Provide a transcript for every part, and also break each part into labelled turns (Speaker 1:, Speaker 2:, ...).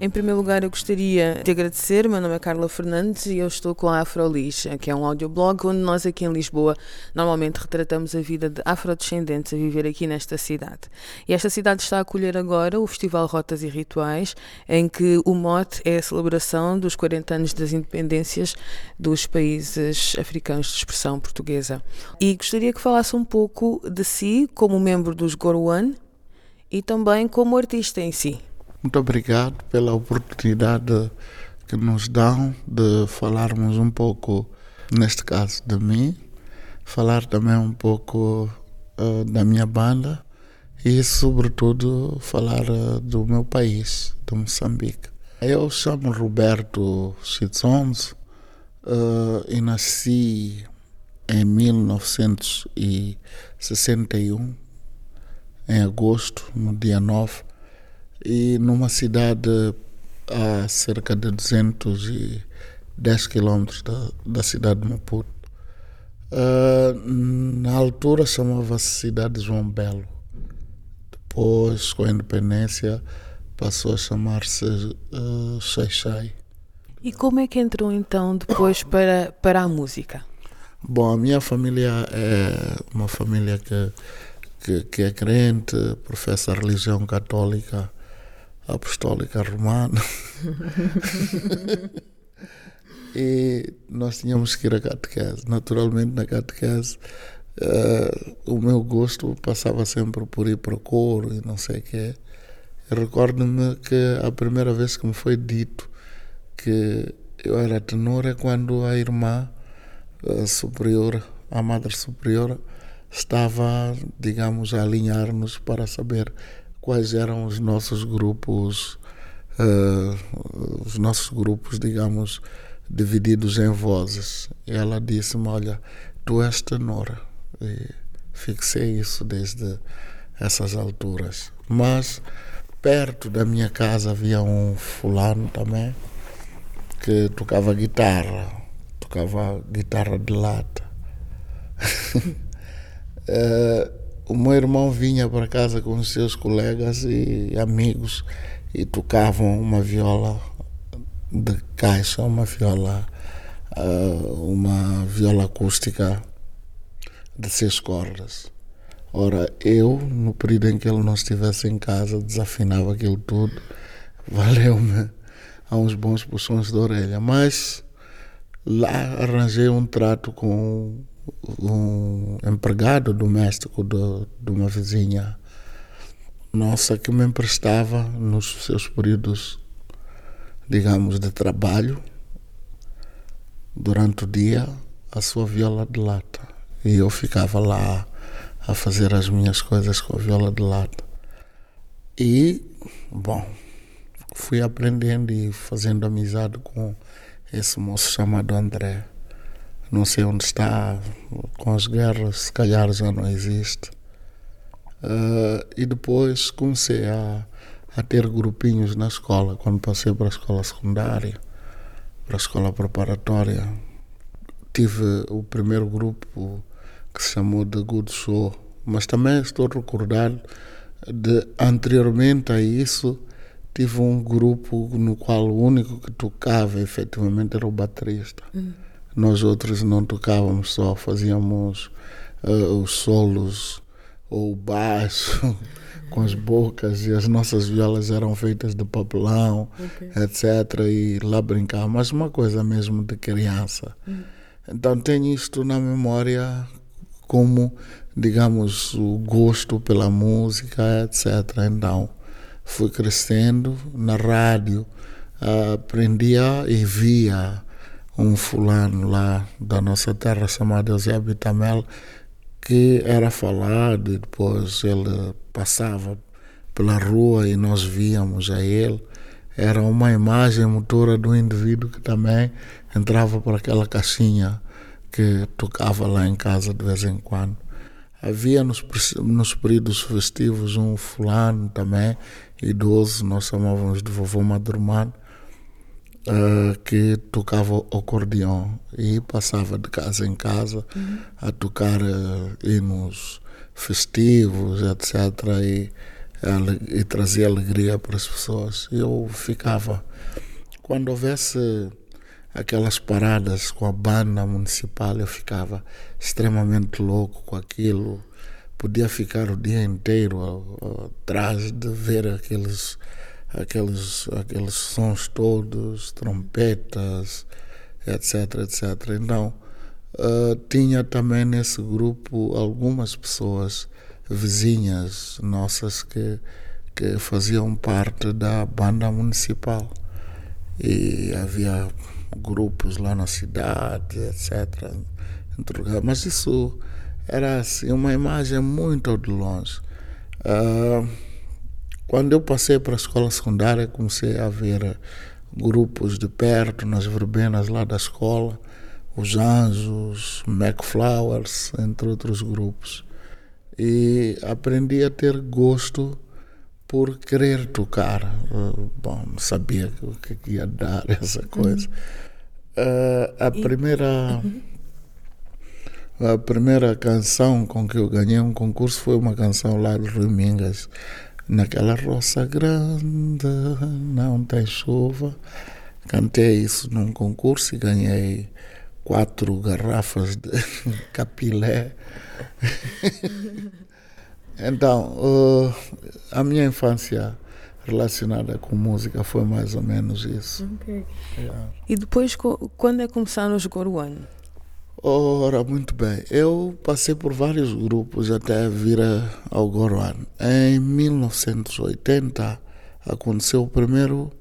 Speaker 1: Em primeiro lugar, eu gostaria de agradecer. Meu nome é Carla Fernandes e eu estou com a Afrolis, que é um audioblog onde nós aqui em Lisboa normalmente retratamos a vida de afrodescendentes a viver aqui nesta cidade. E esta cidade está a acolher agora o Festival Rotas e Rituais, em que o mote é a celebração dos 40 anos das independências dos países africanos de expressão portuguesa. E gostaria que falasse um pouco de si como membro dos Gorwan e também como artista em si.
Speaker 2: Muito obrigado pela oportunidade que nos dão de falarmos um pouco, neste caso, de mim, falar também um pouco uh, da minha banda e, sobretudo, falar uh, do meu país, de Moçambique. Eu chamo Roberto Chitsonzo uh, e nasci em 1961, em agosto, no dia 9 e numa cidade a cerca de 210 quilômetros da, da cidade de Maputo. Uh, na altura chamava-se Cidade de João Belo. Depois, com a independência, passou a chamar-se uh.
Speaker 1: E como é que entrou então depois para, para a música?
Speaker 2: Bom, a minha família é uma família que, que, que é crente, professa a religião católica apostólica romana. e nós tínhamos que ir à catequese. Naturalmente, na catequese, uh, o meu gosto passava sempre por ir para o coro e não sei o quê. Recordo-me que a primeira vez que me foi dito que eu era tenor é quando a irmã a superiora, a madre superiora, estava, digamos, a alinhar-nos para saber quais eram os nossos grupos, uh, os nossos grupos, digamos, divididos em vozes. E ela disse-me: Olha, tu és tenora. E fixei isso desde essas alturas. Mas perto da minha casa havia um fulano também que tocava guitarra, tocava guitarra de lata. uh, o meu irmão vinha para casa com seus colegas e amigos e tocavam uma viola de caixa, uma viola, uh, uma viola acústica de seis cordas. Ora, eu, no período em que ele não estivesse em casa, desafinava aquilo tudo, valeu-me a uns bons puxões de orelha. Mas lá arranjei um trato com um empregado doméstico de, de uma vizinha nossa que me emprestava nos seus períodos, digamos, de trabalho, durante o dia, a sua viola de lata. E eu ficava lá a fazer as minhas coisas com a viola de lata. E, bom, fui aprendendo e fazendo amizade com esse moço chamado André não sei onde está, com as guerras, se calhar já não existe. Uh, e depois comecei a, a ter grupinhos na escola, quando passei para a escola secundária, para a escola preparatória. Tive o primeiro grupo que se chamou The Good Show, mas também estou a recordar de anteriormente a isso tive um grupo no qual o único que tocava efetivamente era o baterista. Hum. Nós outros não tocávamos só, fazíamos uh, os solos ou o baixo com as bocas e as nossas violas eram feitas de papelão, okay. etc. E lá brincava, mas uma coisa mesmo de criança. Uhum. Então tenho isto na memória como, digamos, o gosto pela música, etc. Então fui crescendo na rádio, aprendia e via um fulano lá da nossa terra chamado Eusébio Tamel que era falado e depois ele passava pela rua e nós víamos a ele. era uma imagem motora do indivíduo que também entrava por aquela caixinha que tocava lá em casa de vez em quando. Havia nos, nos períodos festivos um fulano também, idoso, nós chamávamos de vovô Madrumano, uh, que tocava o acordeão e passava de casa em casa uhum. a tocar uh, hinos festivos, etc. E, e trazia alegria para as pessoas. Eu ficava, quando houvesse aquelas paradas com a banda municipal, eu ficava extremamente louco com aquilo. Podia ficar o dia inteiro atrás de ver aqueles, aqueles, aqueles sons todos, trompetas, etc, etc. Então, uh, tinha também nesse grupo algumas pessoas vizinhas nossas que, que faziam parte da banda municipal. E havia grupos lá na cidade, etc. Mas isso era assim, uma imagem muito de longe. Uh, quando eu passei para a escola secundária, comecei a ver grupos de perto, nas verbenas lá da escola, os Anjos, McFlowers, entre outros grupos. E aprendi a ter gosto por querer tocar. Uh, bom, não sabia o que ia dar essa coisa. Uh, a primeira. A primeira canção com que eu ganhei um concurso foi uma canção lá de Rimingas. Naquela roça grande, não tem chuva. Cantei isso num concurso e ganhei quatro garrafas de capilé. então, uh, a minha infância relacionada com música foi mais ou menos isso. Okay.
Speaker 1: Yeah. E depois, quando é que começaram os Goruan?
Speaker 2: Ora, muito bem. Eu passei por vários grupos até vir ao Goruan. Em 1980 aconteceu o primeiro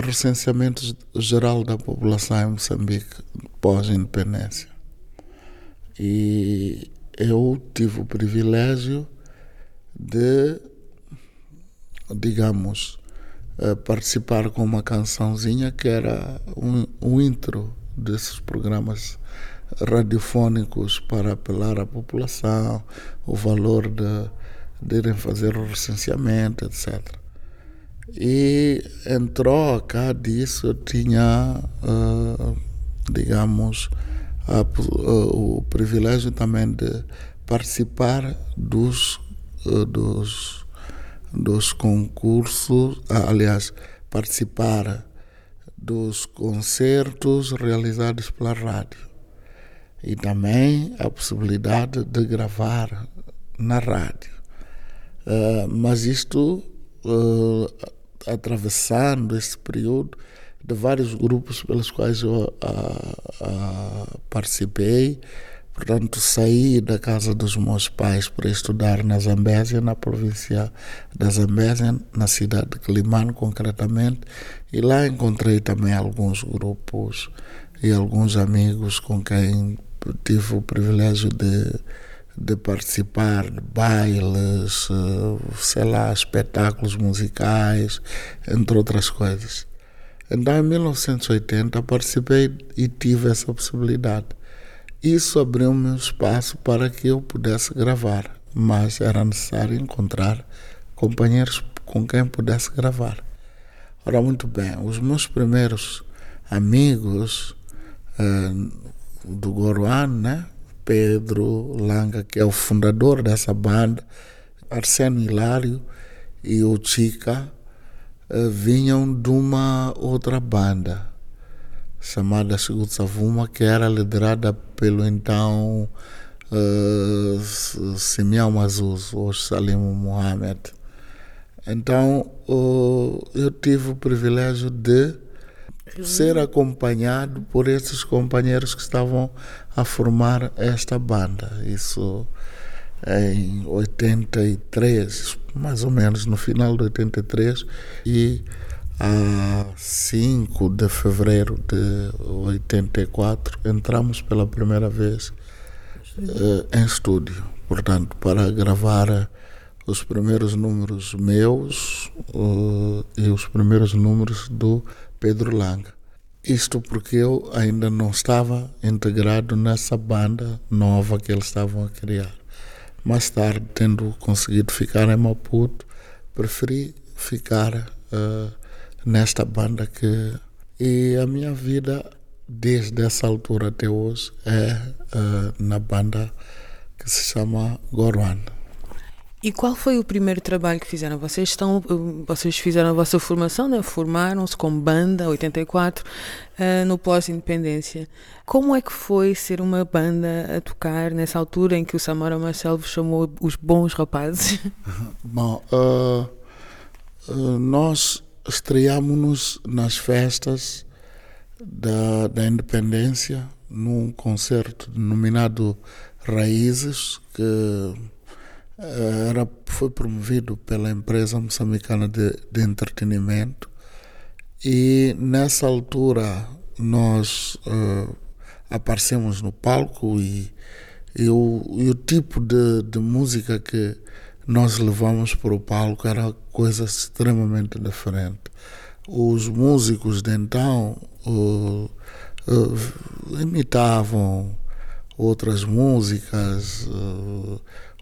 Speaker 2: recenseamento geral da população em Moçambique pós-independência. E eu tive o privilégio de, digamos, eh, participar com uma cançãozinha que era um, um intro desses programas radiofônicos para apelar à população, o valor de, de irem fazer o recenseamento, etc. E em troca disso eu tinha, uh, digamos, a, uh, o privilégio também de participar dos, uh, dos, dos concursos, aliás, participar dos concertos realizados pela rádio e também a possibilidade de gravar na rádio. Uh, mas isto uh, atravessando esse período de vários grupos pelos quais eu uh, participei. Portanto, saí da casa dos meus pais para estudar na Zambésia, na província da Zambésia, na cidade de Climano, concretamente, e lá encontrei também alguns grupos e alguns amigos com quem tive o privilégio de, de participar de bailes, eh, sei lá, espetáculos musicais, entre outras coisas. Então, em 1980, participei e tive essa possibilidade. Isso abriu-me um espaço para que eu pudesse gravar, mas era necessário encontrar companheiros com quem pudesse gravar. Ora, muito bem, os meus primeiros amigos uh, do Goruan, né? Pedro Langa, que é o fundador dessa banda, Arsênio Hilário e o Chica uh, vinham de uma outra banda chamada Segundo Savuma, que era liderada pelo então uh, Simeão Mazuz, ou Salim Mohamed. Então uh, eu tive o privilégio de ser acompanhado por esses companheiros que estavam a formar esta banda. Isso em 83, mais ou menos no final de 83, e a 5 de fevereiro de 84 entramos pela primeira vez uh, em estúdio, portanto, para gravar os primeiros números meus uh, e os primeiros números do Pedro Langa. Isto porque eu ainda não estava integrado nessa banda nova que eles estavam a criar. Mais tarde, tendo conseguido ficar em Maputo, preferi ficar uh, nesta banda que. E a minha vida, desde essa altura até hoje, é uh, na banda que se chama Goruan.
Speaker 1: E qual foi o primeiro trabalho que fizeram? Vocês estão, vocês fizeram a vossa formação, né? formaram-se como banda, 84, uh, no pós-independência. Como é que foi ser uma banda a tocar nessa altura em que o Samora Marcelo chamou os bons rapazes?
Speaker 2: Bom, uh, nós estreámos-nos nas festas da, da independência num concerto denominado Raízes, que eh, era, foi promovido pela empresa moçambicana de, de entretenimento e nessa altura nós uh, aparecemos no palco e, e, o, e o tipo de, de música que nós levamos para o palco era coisa extremamente diferente. Os músicos de então uh, uh, imitavam outras músicas,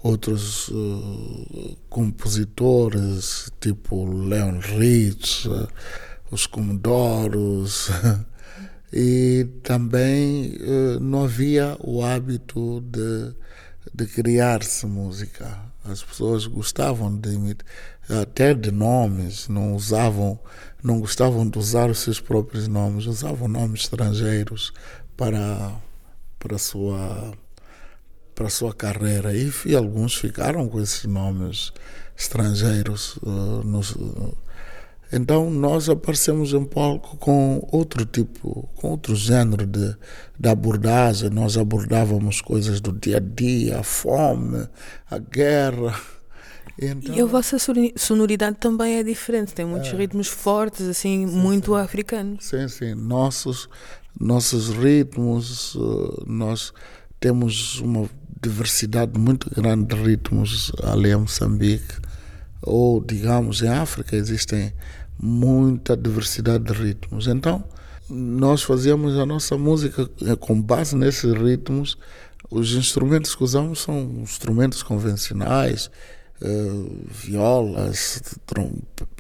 Speaker 2: outros uh, compositores, tipo Leon Rich, uh, os Comodoros, e também uh, não havia o hábito de, de criar-se música. As pessoas gostavam de até de nomes, não usavam, não gostavam de usar os seus próprios nomes, usavam nomes estrangeiros para para a sua para a sua carreira e, e, alguns ficaram com esses nomes estrangeiros. Uh, nos, uh, então nós aparecemos em palco com outro tipo, com outro género de, de abordagem. Nós abordávamos coisas do dia a dia, a fome, a guerra.
Speaker 1: Então, e a vossa sonoridade também é diferente, tem muitos é, ritmos fortes, assim, sim, muito sim. africanos.
Speaker 2: Sim, sim. Nossos, nossos ritmos, uh, nós temos uma diversidade muito grande de ritmos ali em Moçambique, ou digamos em África existem muita diversidade de ritmos. Então, nós fazíamos a nossa música eh, com base nesses ritmos. Os instrumentos que usamos são instrumentos convencionais, uh, violas,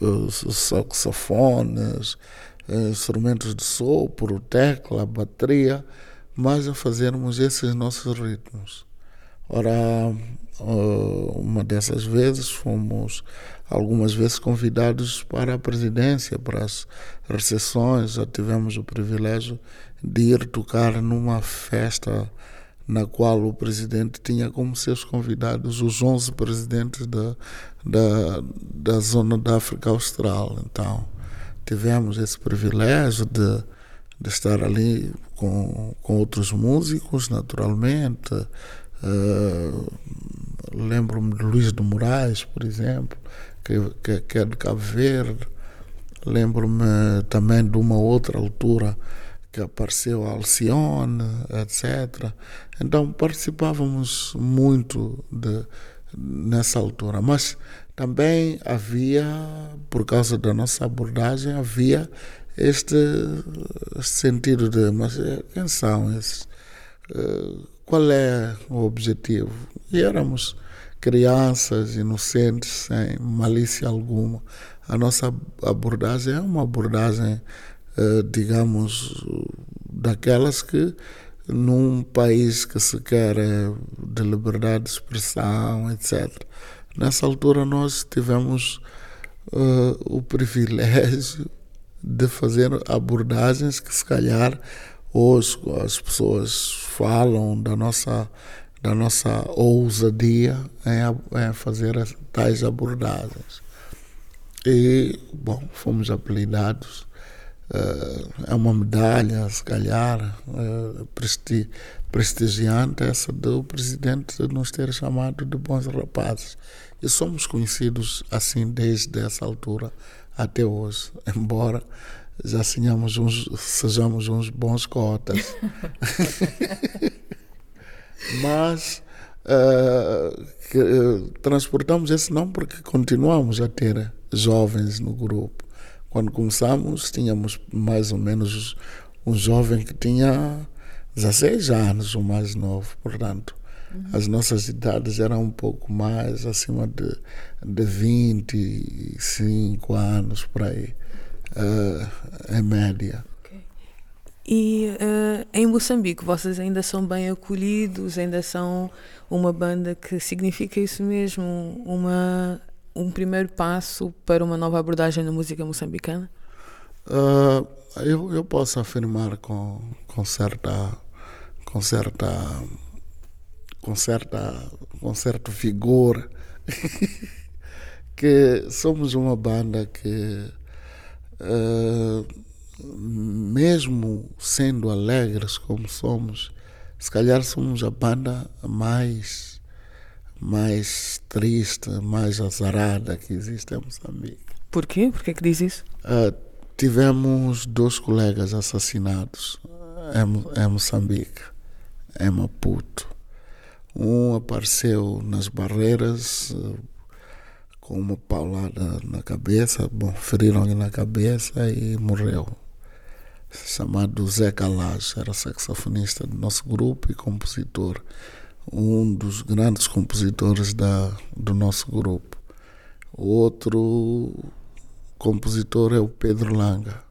Speaker 2: uh, saxofones, instrumentos de sopro, tecla, bateria, mas a fazermos esses nossos ritmos. Ora, uma dessas vezes fomos algumas vezes convidados para a presidência, para as recepções. Já tivemos o privilégio de ir tocar numa festa na qual o presidente tinha como seus convidados os 11 presidentes da, da, da zona da África Austral. Então, tivemos esse privilégio de, de estar ali com, com outros músicos, naturalmente, Uh, Lembro-me de Luís de Moraes, por exemplo, que, que, que é de Cabo Verde. Lembro-me também de uma outra altura que apareceu Alcione, etc. Então participávamos muito de, nessa altura, mas também havia, por causa da nossa abordagem, havia este sentido de, mas eh, quem são esses? Qual é o objetivo? E éramos crianças inocentes, sem malícia alguma. A nossa abordagem é uma abordagem, eh, digamos, daquelas que num país que se quer eh, de liberdade de expressão, etc. Nessa altura nós tivemos uh, o privilégio de fazer abordagens que se calhar Hoje as pessoas falam da nossa, da nossa ousadia em, em fazer tais abordagens. E, bom, fomos apelidados. Uh, é uma medalha, se calhar, uh, presti prestigiante essa do presidente nos ter chamado de bons rapazes. E somos conhecidos assim desde essa altura até hoje, embora já sejamos uns, sejamos uns bons cotas. Mas Uh, que, uh, transportamos esse nome porque continuamos a ter jovens no grupo. Quando começamos, tínhamos mais ou menos um jovem que tinha 16 anos, o mais novo, portanto. Uhum. As nossas idades eram um pouco mais acima de, de 25 anos por aí, uh, em média.
Speaker 1: E uh, em Moçambique, vocês ainda são bem acolhidos, ainda são uma banda que significa isso mesmo, uma, um primeiro passo para uma nova abordagem na música moçambicana?
Speaker 2: Uh, eu, eu posso afirmar com, com certa com certa com certa com certo vigor que somos uma banda que uh, mesmo sendo alegres como somos se calhar somos a banda mais mais triste mais azarada que existe em Moçambique
Speaker 1: por quê? por que, que diz isso?
Speaker 2: Uh, tivemos dois colegas assassinados em, em Moçambique em Maputo. Um apareceu nas barreiras com uma paulada na cabeça, bom, feriram-lhe na cabeça e morreu. Chamado Zé Calage, era saxofonista do nosso grupo e compositor, um dos grandes compositores da, do nosso grupo. Outro compositor é o Pedro Langa.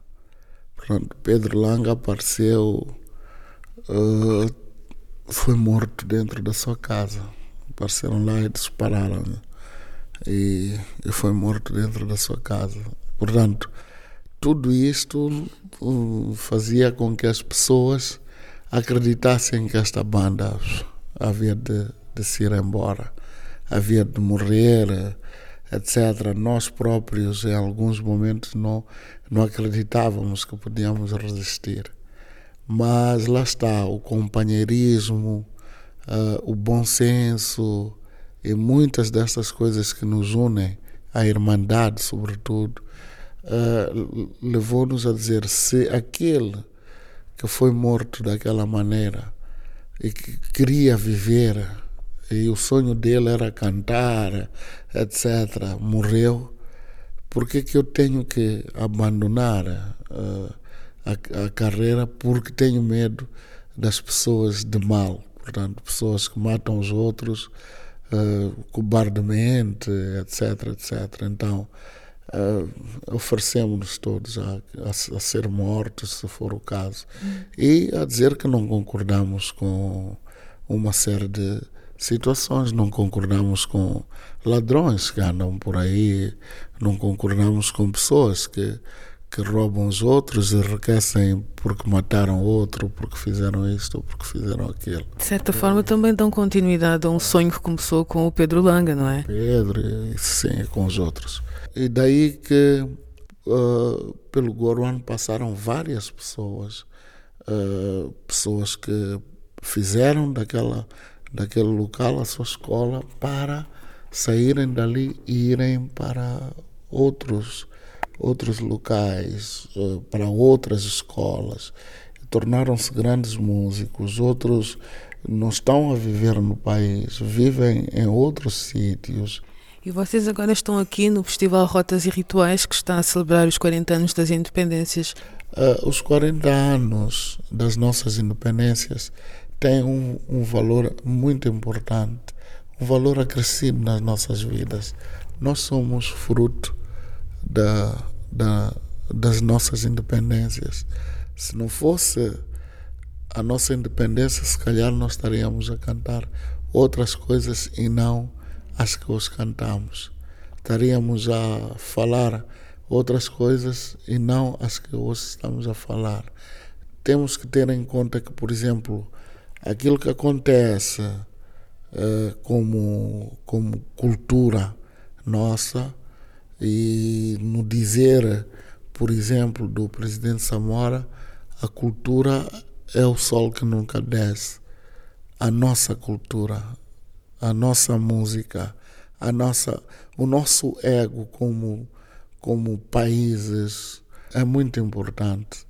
Speaker 2: Pronto, Pedro Langa apareceu uh, foi morto dentro da sua casa. Apareceram lá e dispararam. E, e foi morto dentro da sua casa. Portanto, tudo isto fazia com que as pessoas acreditassem que esta banda havia de, de se ir embora, havia de morrer, etc. Nós próprios, em alguns momentos, não, não acreditávamos que podíamos resistir. Mas lá está, o companheirismo, uh, o bom senso e muitas dessas coisas que nos unem, a irmandade, sobretudo, uh, levou-nos a dizer: se aquele que foi morto daquela maneira e que queria viver, e o sonho dele era cantar, etc., morreu, por que, que eu tenho que abandonar? Uh, a, a carreira porque tenho medo das pessoas de mal, portanto, pessoas que matam os outros uh, cobardemente, etc, etc. Então, uh, oferecemos-nos todos a, a, a, ser mortos, se for o caso, e a dizer que não concordamos com uma série de situações, não concordamos com ladrões que andam por aí, não concordamos com pessoas que que roubam os outros, enriquecem porque mataram outro, porque fizeram isto ou porque fizeram aquilo.
Speaker 1: De certa forma também dão continuidade a um sonho que começou com o Pedro Langa, não é?
Speaker 2: Pedro, e, sim, com os outros. E daí que uh, pelo Goruan passaram várias pessoas, uh, pessoas que fizeram daquela, daquele local a sua escola para saírem dali e irem para outros outros locais, eh, para outras escolas, tornaram-se grandes músicos, outros não estão a viver no país, vivem em outros sítios.
Speaker 1: E vocês agora estão aqui no Festival Rotas e Rituais, que está a celebrar os 40 anos das independências.
Speaker 2: Uh, os 40 anos das nossas independências têm um, um valor muito importante, um valor acrescido nas nossas vidas. Nós somos fruto da, da, das nossas independências. Se não fosse a nossa independência, se calhar nós estaríamos a cantar outras coisas e não as que hoje cantamos. Estaríamos a falar outras coisas e não as que hoje estamos a falar. Temos que ter em conta que, por exemplo, aquilo que acontece uh, como, como cultura nossa e no dizer, por exemplo, do presidente Samora, a cultura é o sol que nunca desce. A nossa cultura, a nossa música, a nossa, o nosso ego como, como países é muito importante.